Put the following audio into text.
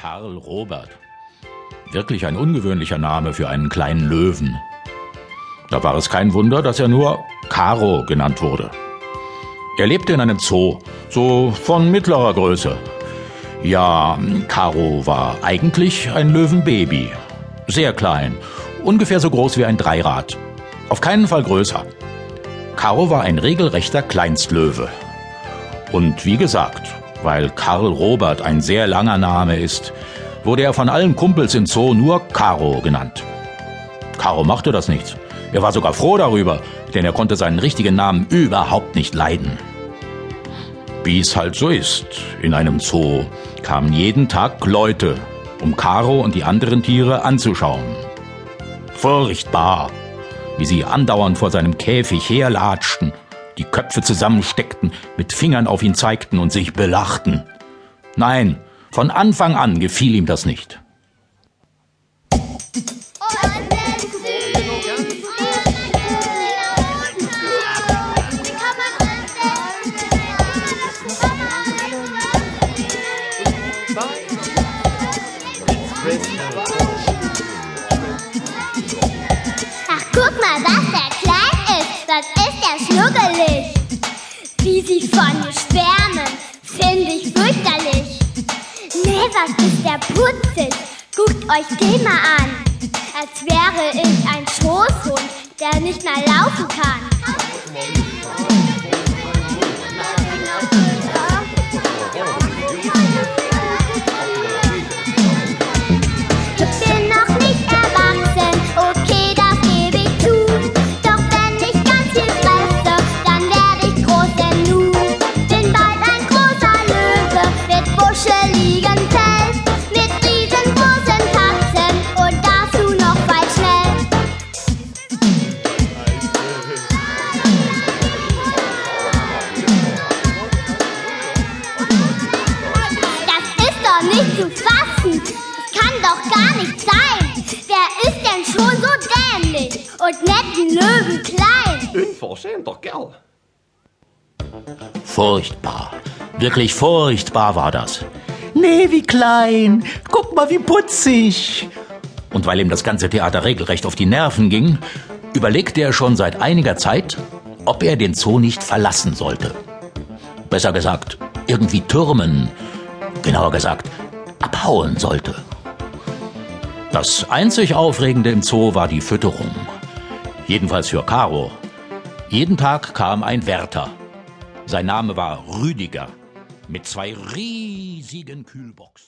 Karl Robert. Wirklich ein ungewöhnlicher Name für einen kleinen Löwen. Da war es kein Wunder, dass er nur Caro genannt wurde. Er lebte in einem Zoo, so von mittlerer Größe. Ja, Caro war eigentlich ein Löwenbaby. Sehr klein, ungefähr so groß wie ein Dreirad. Auf keinen Fall größer. Caro war ein regelrechter Kleinstlöwe. Und wie gesagt, weil Karl Robert ein sehr langer Name ist, wurde er von allen Kumpels im Zoo nur Caro genannt. Caro machte das nicht. Er war sogar froh darüber, denn er konnte seinen richtigen Namen überhaupt nicht leiden. Wie es halt so ist, in einem Zoo kamen jeden Tag Leute, um Caro und die anderen Tiere anzuschauen. Furchtbar, wie sie andauernd vor seinem Käfig herlatschten die Köpfe zusammensteckten, mit Fingern auf ihn zeigten und sich belachten. Nein, von Anfang an gefiel ihm das nicht. Sie von schwärmen, finde ich fürchterlich. Nee, was ist der putzig? Guckt euch den mal an. Als wäre ich ein Schoßhund, der nicht mehr laufen kann. Das kann doch gar nicht sein. Wer ist denn schon so dämlich und netten Löwen klein? Unverschämter Kerl. Furchtbar, wirklich furchtbar war das. Nee, wie klein. Guck mal, wie putzig. Und weil ihm das ganze Theater regelrecht auf die Nerven ging, überlegte er schon seit einiger Zeit, ob er den Zoo nicht verlassen sollte. Besser gesagt, irgendwie türmen, genauer gesagt, abhauen sollte. Das einzig Aufregende im Zoo war die Fütterung. Jedenfalls für Caro. Jeden Tag kam ein Wärter. Sein Name war Rüdiger mit zwei riesigen Kühlboxen.